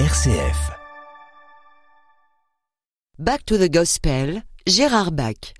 RCF. Back to the Gospel, Gérard Bach.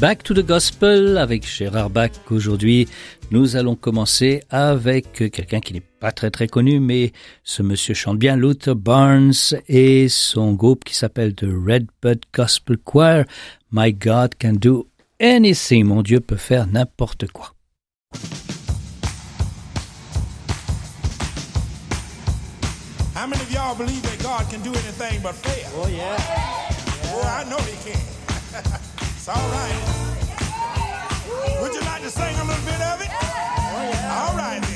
Back to the Gospel avec Gérard Bach aujourd'hui. Nous allons commencer avec quelqu'un qui n'est pas très très connu, mais ce monsieur chante bien, Luther Barnes et son groupe qui s'appelle The Redbud Gospel Choir. My God can do anything. Mon Dieu peut faire n'importe quoi. How many of y'all believe that God can do anything but fail? Oh yeah. I know he can. all right. Would you like to sing a little bit of it? All right.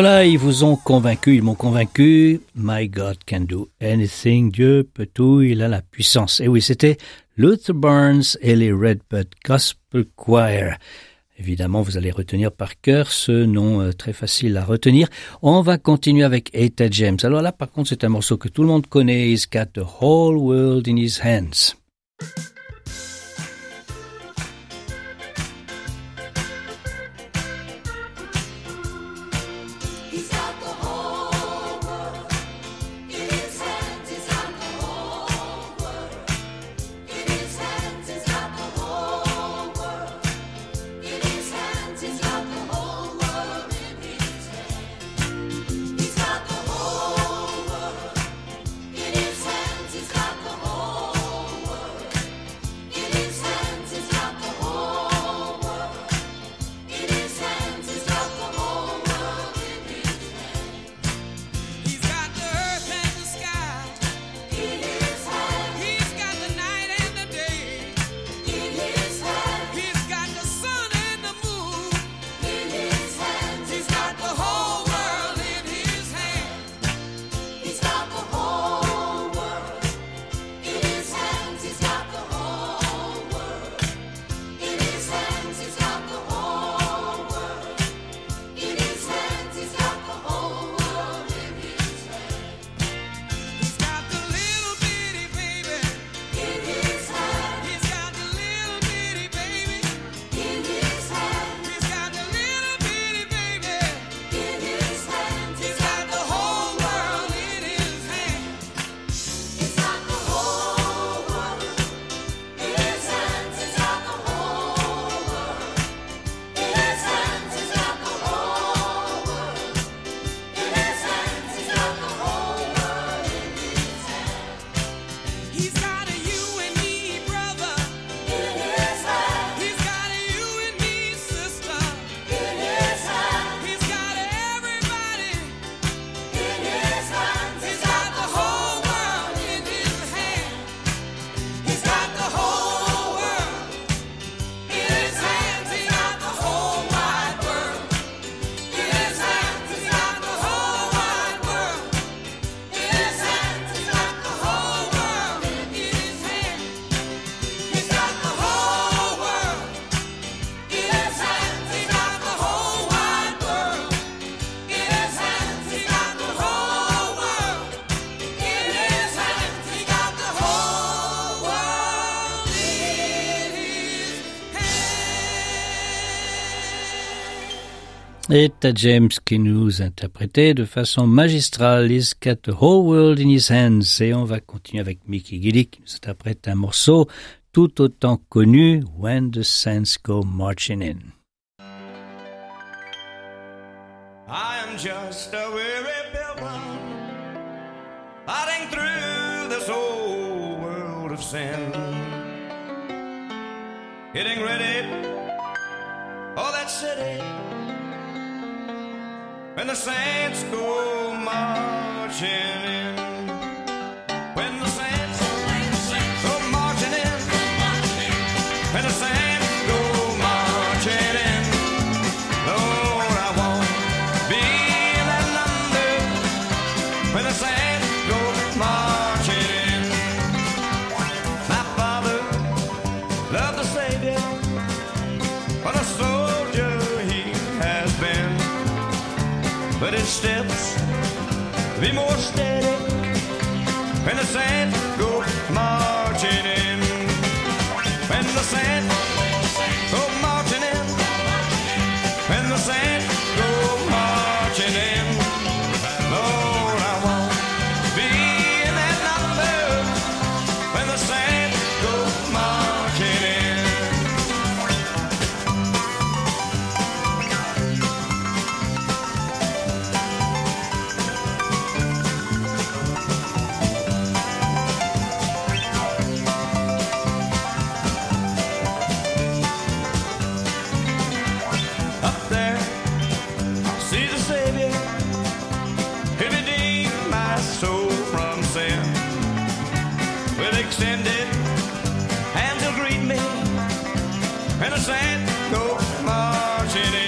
Voilà, ils vous ont convaincu, ils m'ont convaincu. My God can do anything. Dieu peut tout, il a la puissance. Et oui, c'était Luther Burns et les Redbud Gospel Choir. Évidemment, vous allez retenir par cœur ce nom euh, très facile à retenir. On va continuer avec Eta James. Alors là, par contre, c'est un morceau que tout le monde connaît. He's got the whole world in his hands. Et à James qui nous interprétait de façon magistrale He's Got the Whole World in His Hands. Et on va continuer avec Mickey Gilly qui nous interprète un morceau tout autant connu, When the Saints Go Marching In. I am just a weary pilgrim through this whole world of sin Getting ready for that city And the saints go marching in. be more steady and the sand goes. no margin.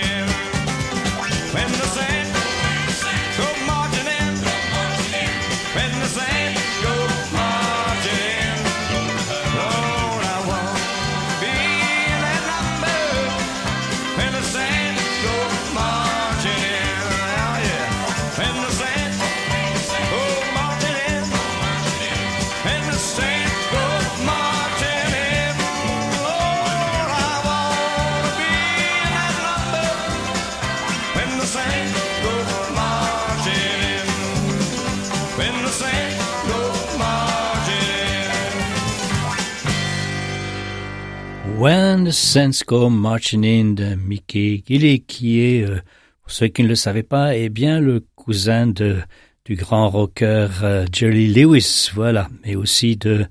When the Saints In de Mickey Gilly, qui est, euh, pour ceux qui ne le savaient pas, eh bien le cousin du grand rocker euh, Jerry Lewis, voilà, mais aussi de,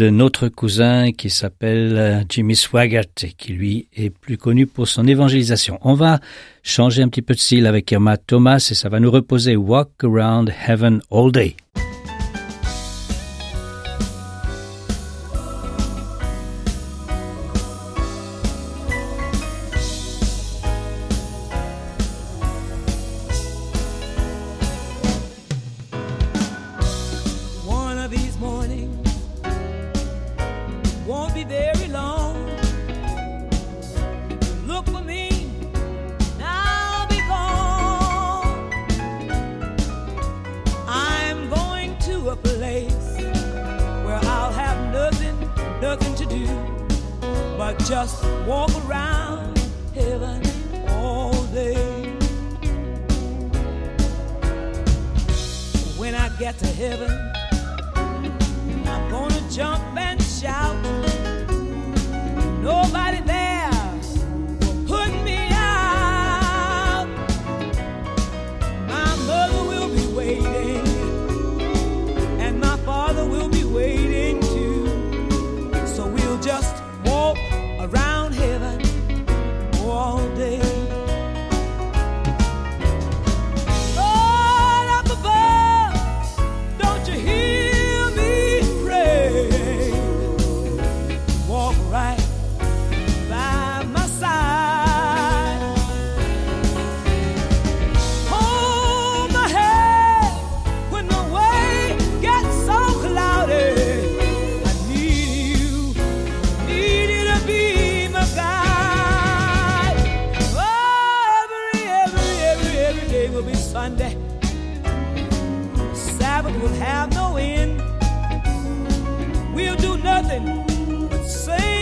notre cousin qui s'appelle euh, Jimmy Swaggart qui lui est plus connu pour son évangélisation. On va changer un petit peu de style avec Irma Thomas et ça va nous reposer Walk Around Heaven All Day. get to heaven, I'm gonna jump and shout. will have no end. We'll do nothing but say.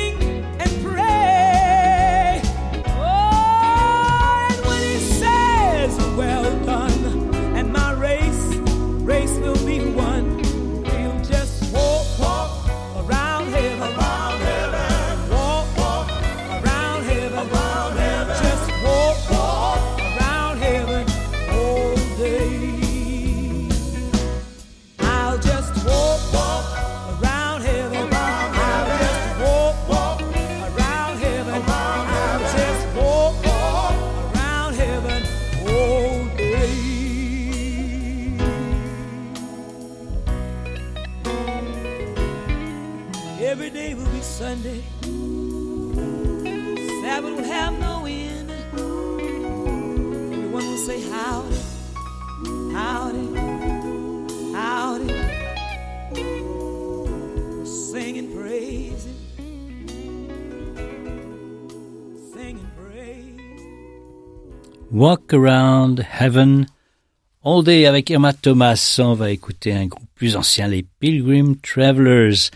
Every day will be Sunday. Sabbath will have no end. Everyone will say howdy, howdy, howdy. We're singing praises. Singing praise. Walk around heaven. All Day avec Irma Thomas. On va écouter un groupe plus ancien, les Pilgrim Travelers.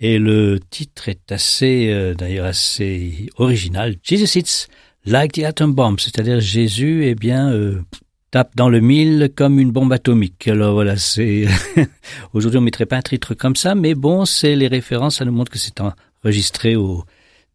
Et le titre est assez, euh, d'ailleurs assez original. Jesus Hits like the atom bomb, c'est-à-dire Jésus, eh bien, euh, tape dans le mille comme une bombe atomique. Alors voilà, c'est aujourd'hui on mettrait pas un titre comme ça, mais bon, c'est les références, ça nous montre que c'est enregistré au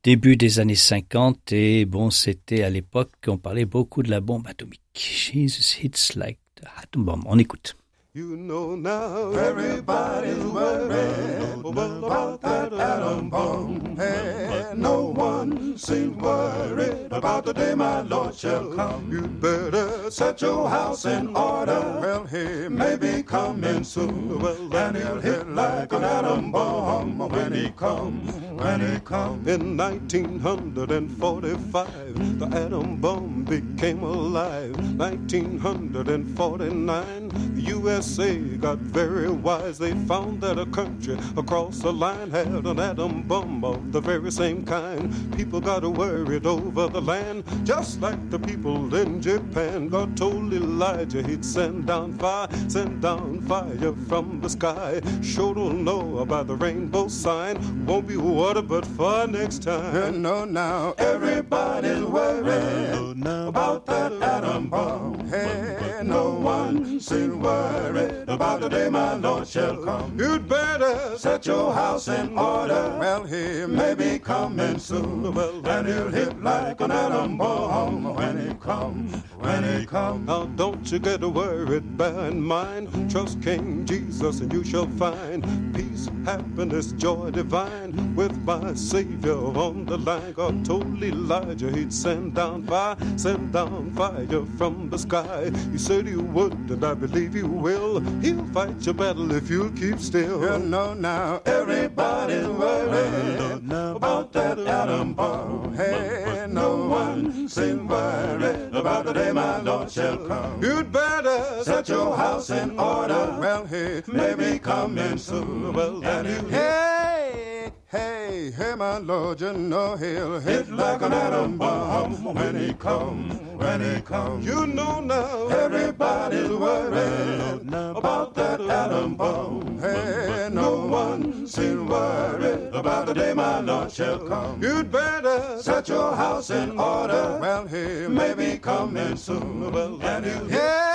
début des années 50 et bon, c'était à l'époque qu'on parlait beaucoup de la bombe atomique. Jesus hits like the atom bomb. On écoute. You know now everybody's worried about that atom bomb. And no one seems worried about the day my Lord shall come. You'd better set your house in order. Well, he may be coming soon. Well, and he'll hit like an atom bomb when he comes. When he comes. In 1945, the atom bomb became alive. 1949, the U.S. USA got very wise. They found that a country across the line had an atom bomb of the very same kind. People got worried over the land, just like the people in Japan. God told Elijah he'd send down fire, send down fire from the sky. Sure don't know about the rainbow sign. Won't be water but fire next time. No, now everybody's worried about that atom bomb. Hey no one sin worry about the day my Lord shall come. You'd better set your house in order. Well, he may be coming soon. Well, and he'll hit like an atom bomb when he comes, when he comes. Now, don't you get worried, bear in mind, trust King Jesus and you shall find peace happiness, joy divine. With my Savior on the line, God told Elijah he'd send down fire, send down fire from the sky. He said he would, and I believe he will. He'll fight your battle if you keep still. You know now, everybody's worried about that atom bomb. Hey, no one seems worried about the day my Lord shall come. You'd better set your house in order. Well, he may be coming soon. Well, Hallelujah. Hey, hey, hey, my Lord, you know he'll hit, like an atom bomb when he comes, when he comes. You know now everybody's worried about that atom bomb. Hey, no one seems worried about the day my Lord shall come. You'd better set your house in order. Well, he may be coming soon. Well, and he'll hit.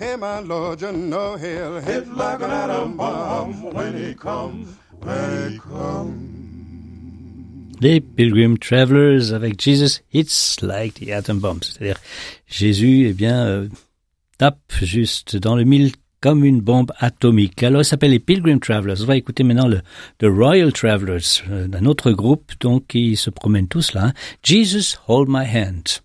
Hey, my Lord, you know he'll hit like an atom bomb when he comes, when he comes. Les Pilgrim Travelers avec Jesus Hits Like the Atom Bomb, c'est-à-dire Jésus, eh bien, euh, tape juste dans le mille comme une bombe atomique. Alors, il s'appelle les Pilgrim Travelers. On va écouter maintenant le The Royal Travelers, euh, d'un autre groupe, donc, qui se promènent tous là. Hein. Jesus, hold my hand.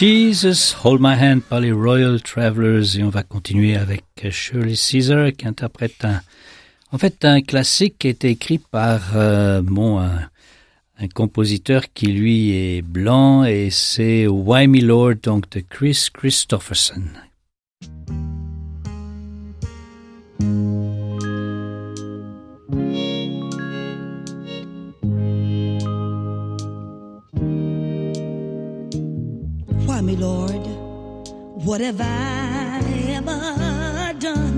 Jesus, Hold My Hand par les Royal Travelers et on va continuer avec euh, Shirley Caesar qui interprète un, en fait un classique qui a été écrit par euh, un, compositeur qui lui est blanc et c'est Why Me Lord donc de Chris Christopherson. Try me, Lord, what have I ever done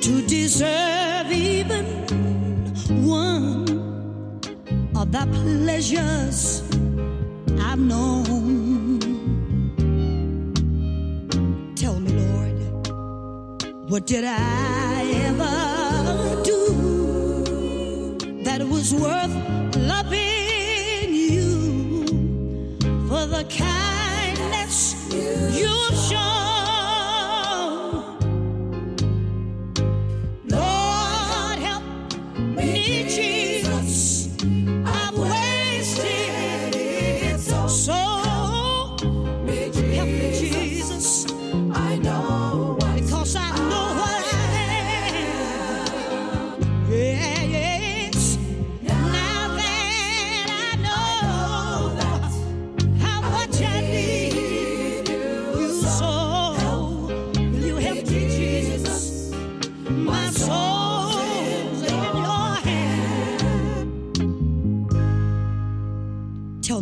to deserve even one of the pleasures I've known? Tell me, Lord, what did I ever do that was worth?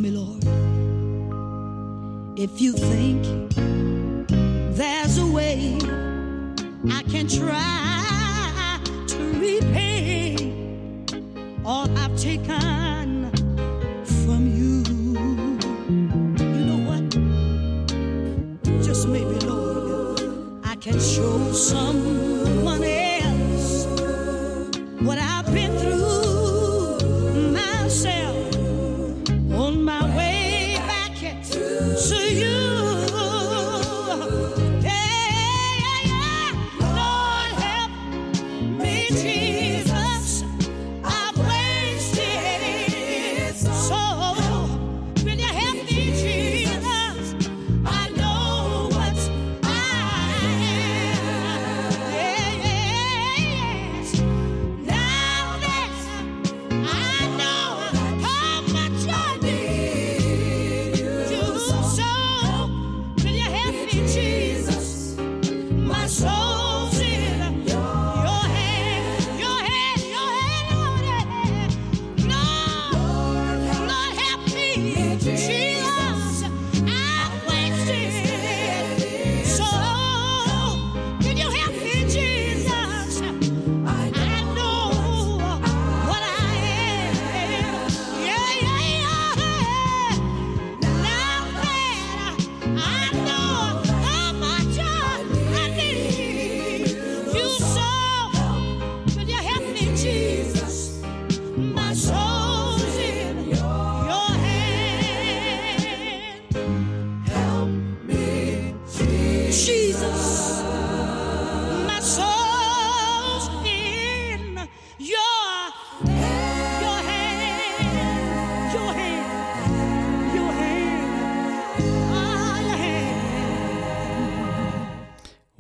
me, Lord. If you think there's a way I can try to repay all I've taken from you, you know what? Just maybe, Lord, I can show some.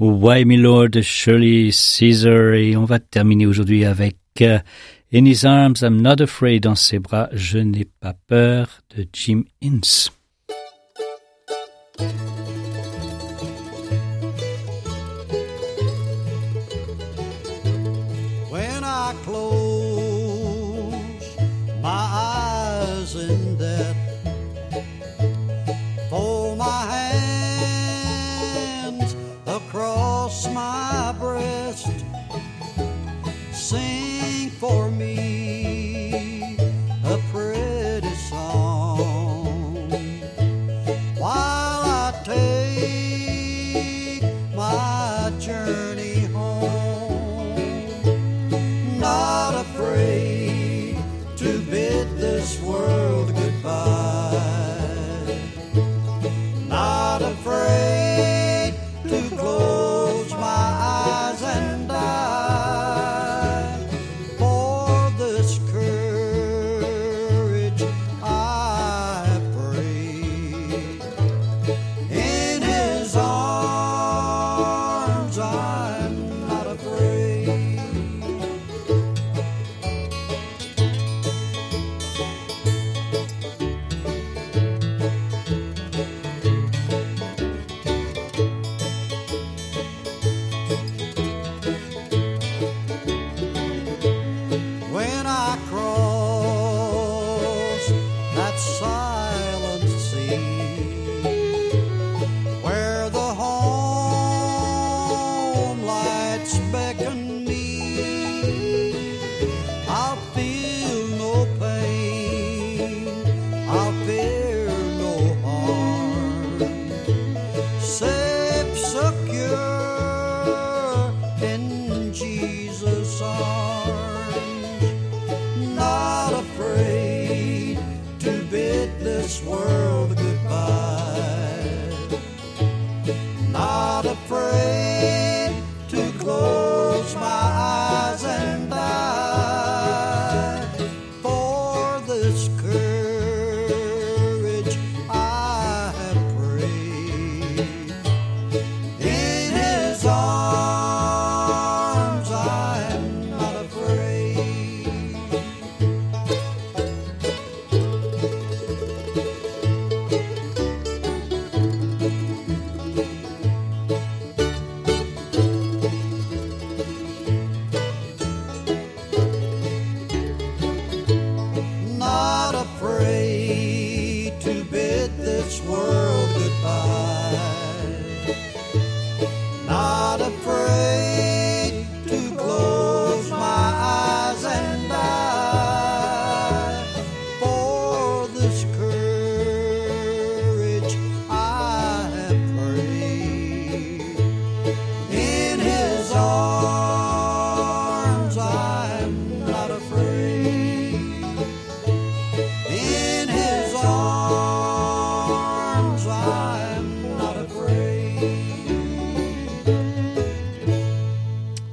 Why My Lord Shirley Caesar et on va terminer aujourd'hui avec euh, In His Arms I'm Not Afraid dans ses bras je n'ai pas peur de Jim Ince. for me.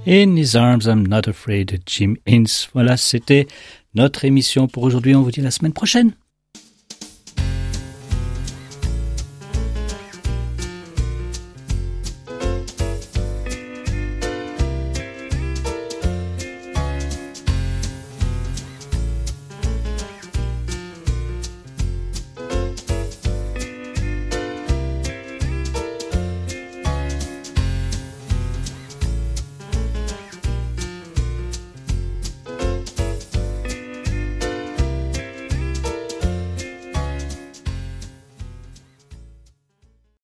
In His Arms, I'm Not Afraid Jim Ince. Voilà, c'était notre émission pour aujourd'hui. On vous dit la semaine prochaine.